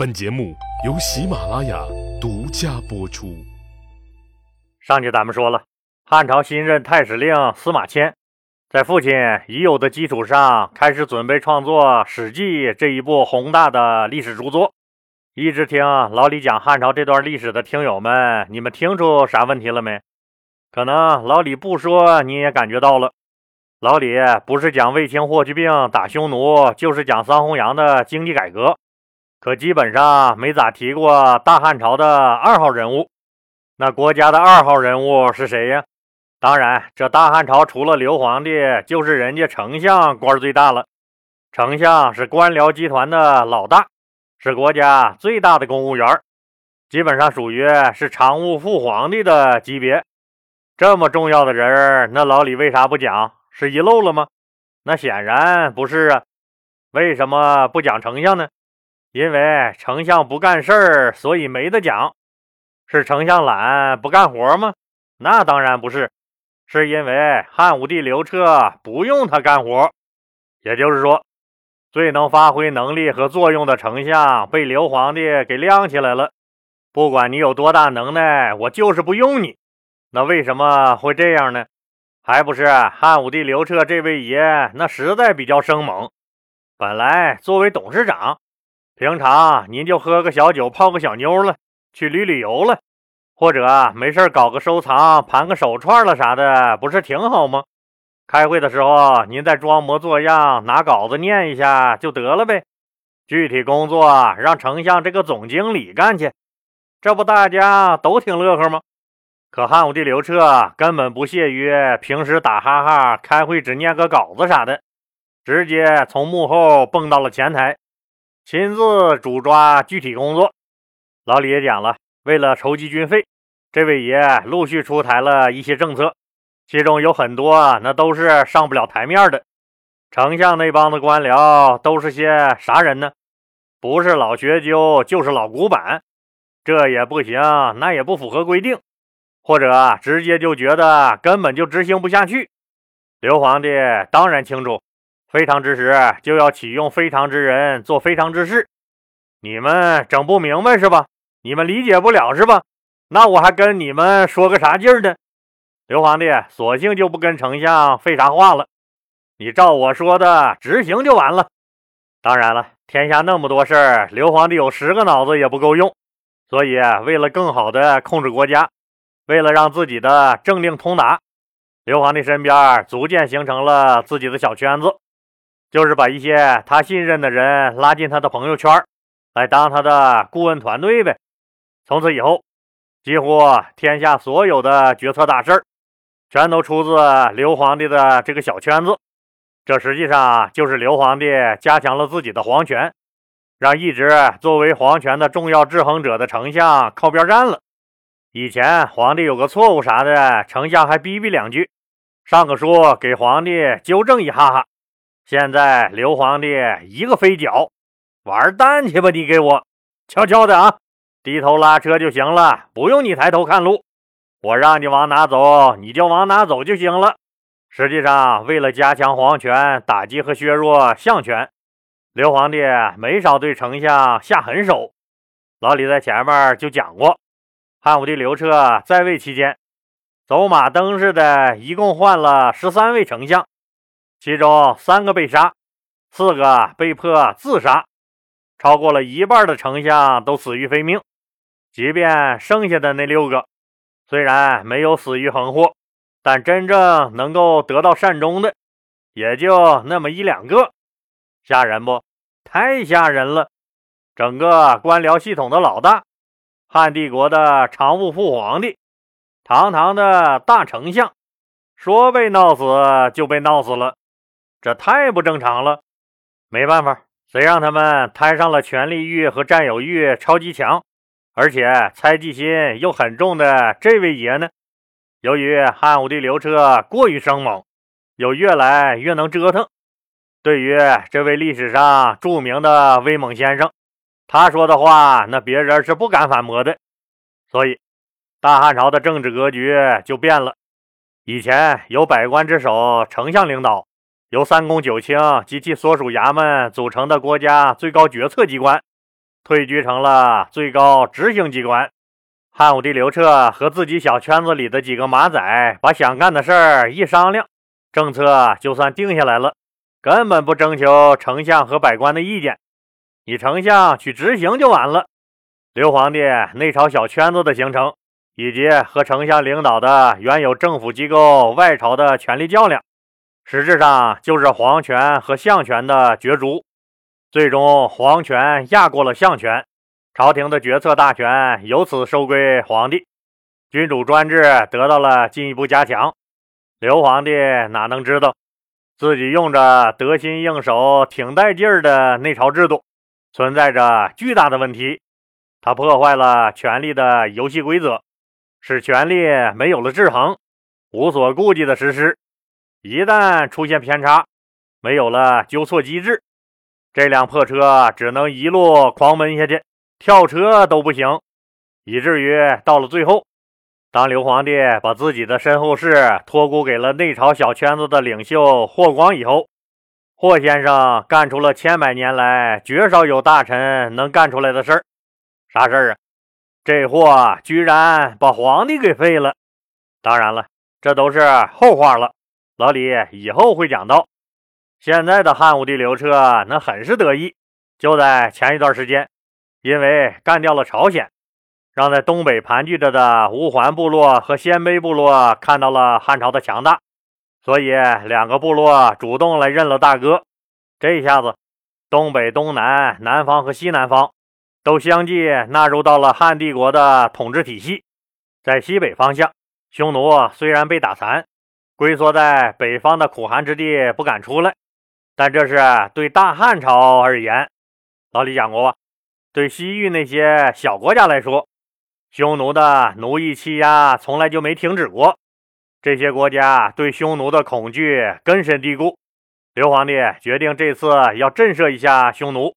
本节目由喜马拉雅独家播出。上集咱们说了，汉朝新任太史令司马迁，在父亲已有的基础上，开始准备创作《史记》这一部宏大的历史著作。一直听老李讲汉朝这段历史的听友们，你们听出啥问题了没？可能老李不说，你也感觉到了。老李不是讲卫青、霍去病打匈奴，就是讲桑弘羊的经济改革。可基本上没咋提过大汉朝的二号人物，那国家的二号人物是谁呀？当然，这大汉朝除了刘皇帝，就是人家丞相官最大了。丞相是官僚集团的老大，是国家最大的公务员，基本上属于是常务副皇帝的级别。这么重要的人，那老李为啥不讲？是遗漏了吗？那显然不是啊。为什么不讲丞相呢？因为丞相不干事儿，所以没得讲。是丞相懒不干活吗？那当然不是，是因为汉武帝刘彻不用他干活。也就是说，最能发挥能力和作用的丞相被刘皇帝给晾起来了。不管你有多大能耐，我就是不用你。那为什么会这样呢？还不是汉武帝刘彻这位爷那实在比较生猛。本来作为董事长。平常您就喝个小酒，泡个小妞了，去旅旅游了，或者没事搞个收藏，盘个手串了啥的，不是挺好吗？开会的时候您再装模作样拿稿子念一下就得了呗。具体工作让丞相这个总经理干去，这不大家都挺乐呵吗？可汉武帝刘彻根本不屑于平时打哈哈，开会只念个稿子啥的，直接从幕后蹦到了前台。亲自主抓具体工作，老李也讲了，为了筹集军费，这位爷陆续出台了一些政策，其中有很多那都是上不了台面的。丞相那帮子官僚都是些啥人呢？不是老学究，就是老古板，这也不行，那也不符合规定，或者直接就觉得根本就执行不下去。刘皇帝当然清楚。非常之时就要启用非常之人做非常之事，你们整不明白是吧？你们理解不了是吧？那我还跟你们说个啥劲儿呢？刘皇帝索性就不跟丞相废啥话了，你照我说的执行就完了。当然了，天下那么多事儿，刘皇帝有十个脑子也不够用，所以为了更好的控制国家，为了让自己的政令通达，刘皇帝身边逐渐形成了自己的小圈子。就是把一些他信任的人拉进他的朋友圈，来当他的顾问团队呗。从此以后，几乎天下所有的决策大事儿，全都出自刘皇帝的这个小圈子。这实际上就是刘皇帝加强了自己的皇权，让一直作为皇权的重要制衡者的丞相靠边站了。以前皇帝有个错误啥的，丞相还逼逼两句，上个书给皇帝纠正一哈哈。现在刘皇帝一个飞脚，玩蛋去吧！你给我悄悄的啊，低头拉车就行了，不用你抬头看路。我让你往哪走，你就往哪走就行了。实际上，为了加强皇权，打击和削弱相权，刘皇帝没少对丞相下狠手。老李在前面就讲过，汉武帝刘彻在位期间，走马灯似的，一共换了十三位丞相。其中三个被杀，四个被迫自杀，超过了一半的丞相都死于非命。即便剩下的那六个，虽然没有死于横祸，但真正能够得到善终的，也就那么一两个。吓人不？太吓人了！整个官僚系统的老大，汉帝国的常务副皇帝，堂堂的大丞相，说被闹死就被闹死了。这太不正常了，没办法，谁让他们摊上了权力欲和占有欲超级强，而且猜忌心又很重的这位爷呢？由于汉武帝刘彻过于生猛，又越来越能折腾，对于这位历史上著名的威猛先生，他说的话那别人是不敢反驳的，所以大汉朝的政治格局就变了。以前有百官之首，丞相领导。由三公九卿及其所属衙门组成的国家最高决策机关，退居成了最高执行机关。汉武帝刘彻和自己小圈子里的几个马仔把想干的事儿一商量，政策就算定下来了，根本不征求丞相和百官的意见，你丞相去执行就完了。刘皇帝内朝小圈子的形成，以及和丞相领导的原有政府机构外朝的权力较量，实质上就是皇权和相权的角逐。最终，皇权压过了相权，朝廷的决策大权由此收归皇帝，君主专制得到了进一步加强。刘皇帝哪能知道，自己用着得心应手、挺带劲儿的内朝制度，存在着巨大的问题。他破坏了权力的游戏规则，使权力没有了制衡，无所顾忌的实施。一旦出现偏差，没有了纠错机制，这辆破车只能一路狂奔下去，跳车都不行。以至于到了最后，当刘皇帝把自己的身后事托孤给了内朝小圈子的领袖霍光以后，霍先生干出了千百年来绝少有大臣能干出来的事儿。啥事儿啊？这货居然把皇帝给废了！当然了，这都是后话了。老李以后会讲到。现在的汉武帝刘彻那很是得意，就在前一段时间，因为干掉了朝鲜，让在东北盘踞着的乌桓部落和鲜卑部落看到了汉朝的强大，所以两个部落主动来认了大哥。这一下子，东北、东南、南方和西南方。都相继纳入到了汉帝国的统治体系。在西北方向，匈奴虽然被打残，龟缩在北方的苦寒之地不敢出来，但这是对大汉朝而言。老李讲过吧？对西域那些小国家来说，匈奴的奴役欺压从来就没停止过。这些国家对匈奴的恐惧根深蒂固。刘皇帝决定这次要震慑一下匈奴。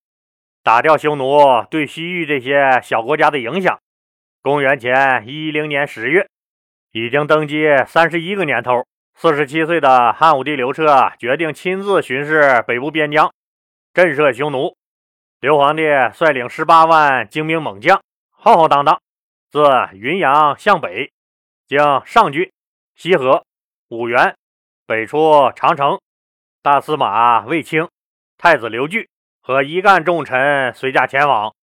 打掉匈奴对西域这些小国家的影响。公元前一零年十月，已经登基三十一个年头、四十七岁的汉武帝刘彻决定亲自巡视北部边疆，震慑匈奴。刘皇帝率领十八万精兵猛将，浩浩荡荡自云阳向北，经上郡、西河、五原，北出长城。大司马卫青、太子刘据。和一干重臣随驾前往，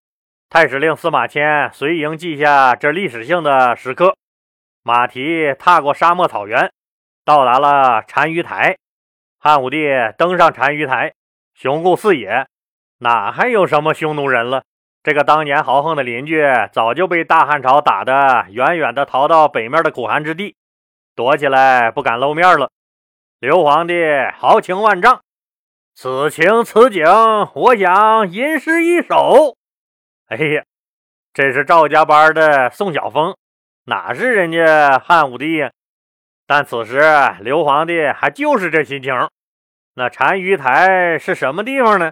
太史令司马迁随营记下这历史性的时刻。马蹄踏过沙漠草原，到达了单于台。汉武帝登上单于台，雄固四野，哪还有什么匈奴人了？这个当年豪横的邻居早就被大汉朝打得远远的逃到北面的苦寒之地，躲起来不敢露面了。刘皇帝豪情万丈。此情此景，我想吟诗一首。哎呀，这是赵家班的宋晓峰，哪是人家汉武帝呀？但此时刘皇帝还就是这心情。那单于台是什么地方呢？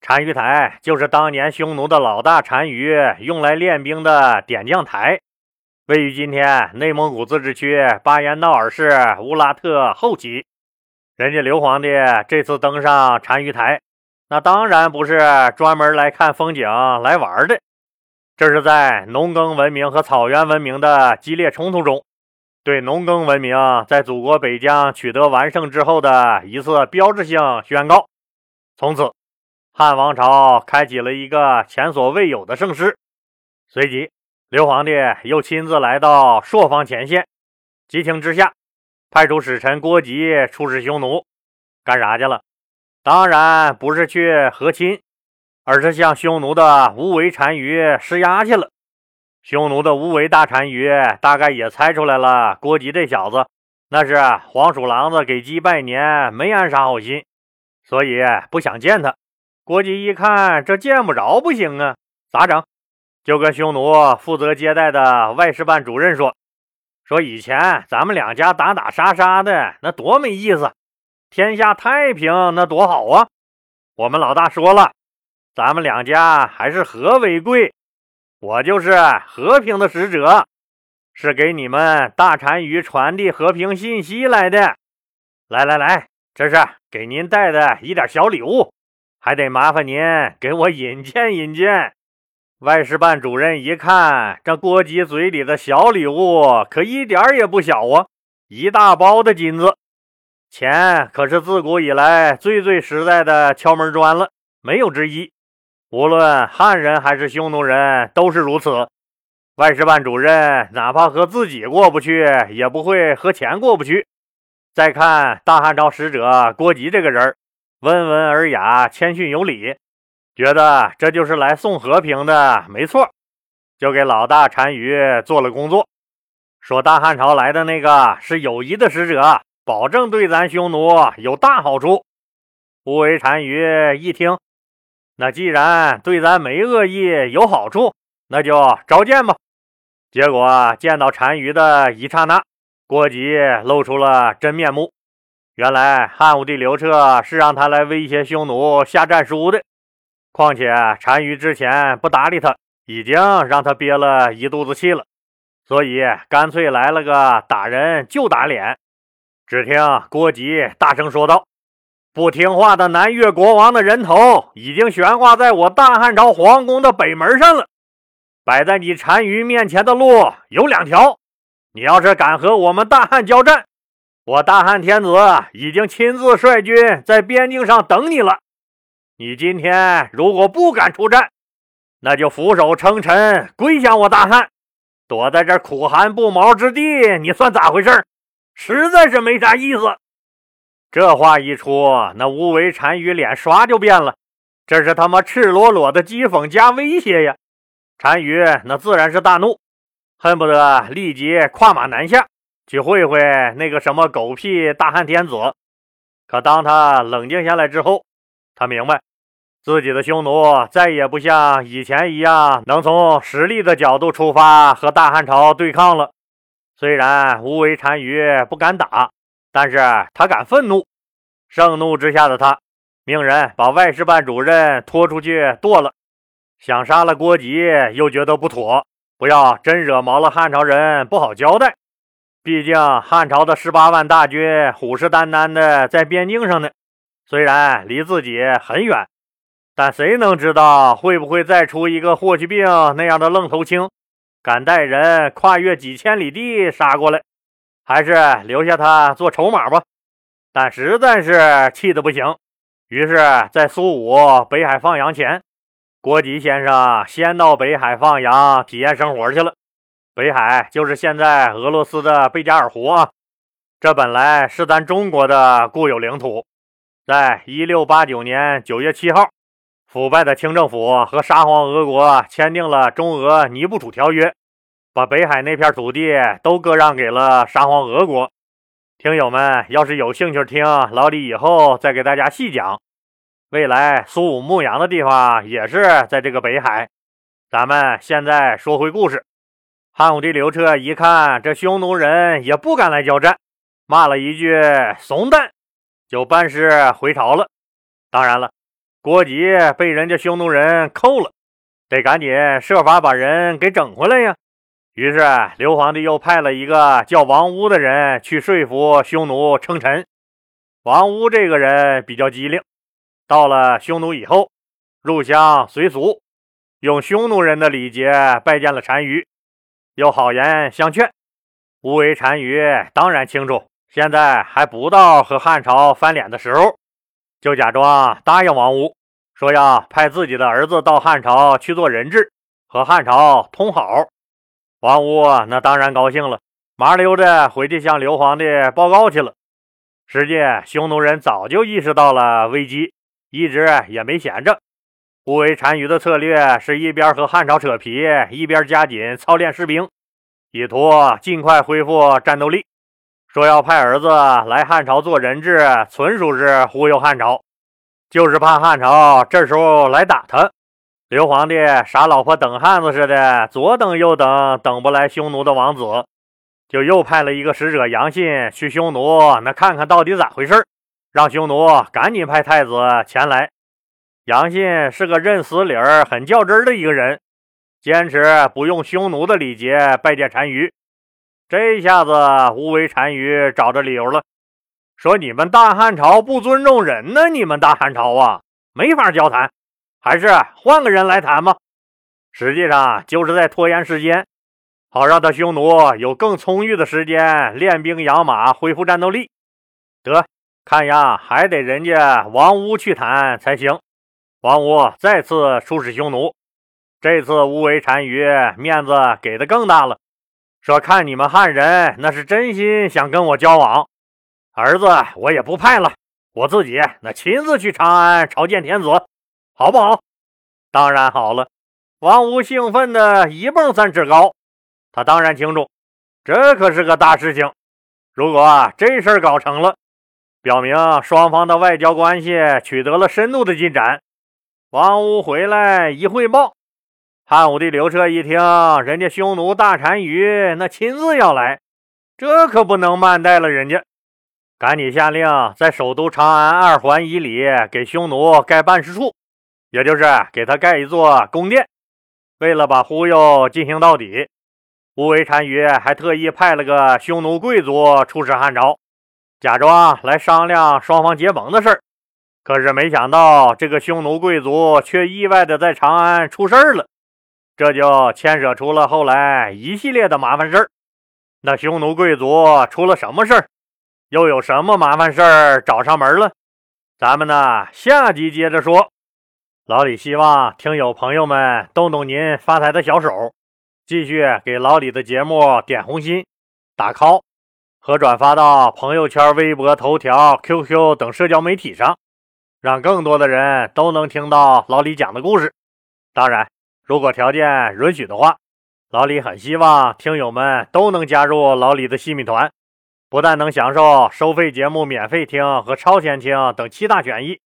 单于台就是当年匈奴的老大单于用来练兵的点将台，位于今天内蒙古自治区巴彦淖尔市乌拉特后旗。人家刘皇帝这次登上单于台，那当然不是专门来看风景来玩的，这是在农耕文明和草原文明的激烈冲突中，对农耕文明在祖国北疆取得完胜之后的一次标志性宣告。从此，汉王朝开启了一个前所未有的盛世。随即，刘皇帝又亲自来到朔方前线，激情之下。派出使臣郭吉出使匈奴，干啥去了？当然不是去和亲，而是向匈奴的无为单于施压去了。匈奴的无为大单于大概也猜出来了，郭吉这小子那是黄鼠狼子给鸡拜年，没安啥好心，所以不想见他。郭吉一看这见不着不行啊，咋整？就跟匈奴负责接待的外事办主任说。说以前咱们两家打打杀杀的，那多没意思。天下太平，那多好啊！我们老大说了，咱们两家还是和为贵。我就是和平的使者，是给你们大单于传递和平信息来的。来来来，这是给您带的一点小礼物，还得麻烦您给我引荐引荐。外事办主任一看，这郭吉嘴里的小礼物可一点也不小啊，一大包的金子。钱可是自古以来最最实在的敲门砖了，没有之一。无论汉人还是匈奴人，都是如此。外事办主任哪怕和自己过不去，也不会和钱过不去。再看大汉朝使者郭吉这个人，温文尔雅，谦逊有礼，觉得这就是来送和平的，没错，就给老大单于做了工作，说大汉朝来的那个是友谊的使者。保证对咱匈奴有大好处。乌维单于一听，那既然对咱没恶意，有好处，那就召见吧。结果见到单于的一刹那，郭吉露出了真面目。原来汉武帝刘彻是让他来威胁匈奴下战书的。况且单于之前不搭理他，已经让他憋了一肚子气了，所以干脆来了个打人就打脸。只听郭吉大声说道：“不听话的南越国王的人头已经悬挂在我大汉朝皇宫的北门上了。摆在你单于面前的路有两条，你要是敢和我们大汉交战，我大汉天子已经亲自率军在边境上等你了。你今天如果不敢出战，那就俯首称臣，归降我大汉，躲在这苦寒不毛之地，你算咋回事？”实在是没啥意思。这话一出，那乌维单于脸刷就变了。这是他妈赤裸裸的讥讽加威胁呀！单于那自然是大怒，恨不得立即跨马南下去会会那个什么狗屁大汉天子。可当他冷静下来之后，他明白自己的匈奴再也不像以前一样能从实力的角度出发和大汉朝对抗了。虽然无为单于不敢打，但是他敢愤怒。盛怒之下的他，命人把外事办主任拖出去剁了。想杀了郭吉，又觉得不妥，不要真惹毛了汉朝人，不好交代。毕竟汉朝的十八万大军虎视眈眈的在边境上呢，虽然离自己很远，但谁能知道会不会再出一个霍去病那样的愣头青？敢带人跨越几千里地杀过来，还是留下他做筹码吧。但实在是气得不行，于是，在苏武北海放羊前，郭吉先生先到北海放羊体验生活去了。北海就是现在俄罗斯的贝加尔湖啊，这本来是咱中国的固有领土。在一六八九年九月七号。腐败的清政府和沙皇俄国签订了中俄尼布楚条约，把北海那片土地都割让给了沙皇俄国。听友们要是有兴趣听，老李以后再给大家细讲。未来苏武牧羊的地方也是在这个北海。咱们现在说回故事。汉武帝刘彻一看这匈奴人也不敢来交战，骂了一句“怂蛋”，就班师回朝了。当然了。郭吉被人家匈奴人扣了，得赶紧设法把人给整回来呀。于是刘皇帝又派了一个叫王屋的人去说服匈奴称臣。王屋这个人比较机灵，到了匈奴以后，入乡随俗，用匈奴人的礼节拜见了单于，又好言相劝。乌为单于当然清楚，现在还不到和汉朝翻脸的时候。就假装答应王屋，说要派自己的儿子到汉朝去做人质，和汉朝通好。王屋那当然高兴了，麻溜的回去向刘皇帝报告去了。实际匈奴人早就意识到了危机，一直也没闲着。乌为单于的策略是一边和汉朝扯皮，一边加紧操练士兵，以图尽快恢复战斗力。说要派儿子来汉朝做人质，纯属是忽悠汉朝，就是怕汉朝这时候来打他。刘皇帝傻老婆等汉子似的，左等右等，等不来匈奴的王子，就又派了一个使者杨信去匈奴，那看看到底咋回事让匈奴赶紧派太子前来。杨信是个认死理儿、很较真的一个人，坚持不用匈奴的礼节拜见单于。这下子，无为单于找着理由了，说：“你们大汉朝不尊重人呢，你们大汉朝啊，没法交谈，还是换个人来谈吧。”实际上就是在拖延时间，好让他匈奴有更充裕的时间练兵养马，恢复战斗力。得，看样还得人家王屋去谈才行。王屋再次出使匈奴，这次乌维单于面子给的更大了，说看你们汉人那是真心想跟我交往，儿子我也不派了，我自己那亲自去长安朝见天子，好不好？当然好了。王屋兴奋的一蹦三尺高，他当然清楚，这可是个大事情。如果这事儿搞成了，表明双方的外交关系取得了深度的进展。王屋回来一汇报，汉武帝刘彻一听，人家匈奴大单于那亲自要来，这可不能慢待了人家，赶紧下令在首都长安二环以里给匈奴盖办事处，也就是给他盖一座宫殿。为了把忽悠进行到底，乌维单于还特意派了个匈奴贵族出使汉朝，假装来商量双方结盟的事儿。可是没想到，这个匈奴贵族却意外的在长安出事儿了，这就牵扯出了后来一系列的麻烦事儿。那匈奴贵族出了什么事儿？又有什么麻烦事儿找上门了？咱们呢，下集接着说。老李希望听友朋友们动动您发财的小手，继续给老李的节目点红心、打 call 和转发到朋友圈、微博、头条、QQ 等社交媒体上，让更多的人都能听到老李讲的故事。当然，如果条件允许的话，老李很希望听友们都能加入老李的细米团，不但能享受收费节目免费听和超前听等七大权益。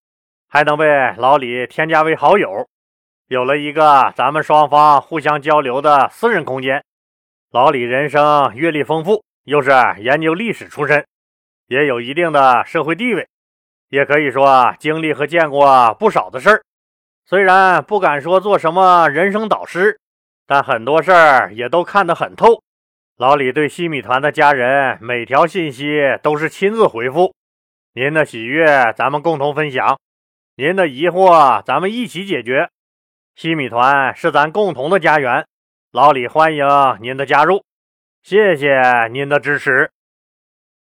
还能被老李添加为好友，有了一个咱们双方互相交流的私人空间。老李人生阅历丰富，又是研究历史出身，也有一定的社会地位，也可以说经历和见过不少的事儿。虽然不敢说做什么人生导师，但很多事儿也都看得很透。老李对西米团的家人每条信息都是亲自回复，您的喜悦咱们共同分享。您的疑惑，咱们一起解决。西米团是咱共同的家园，老李欢迎您的加入，谢谢您的支持。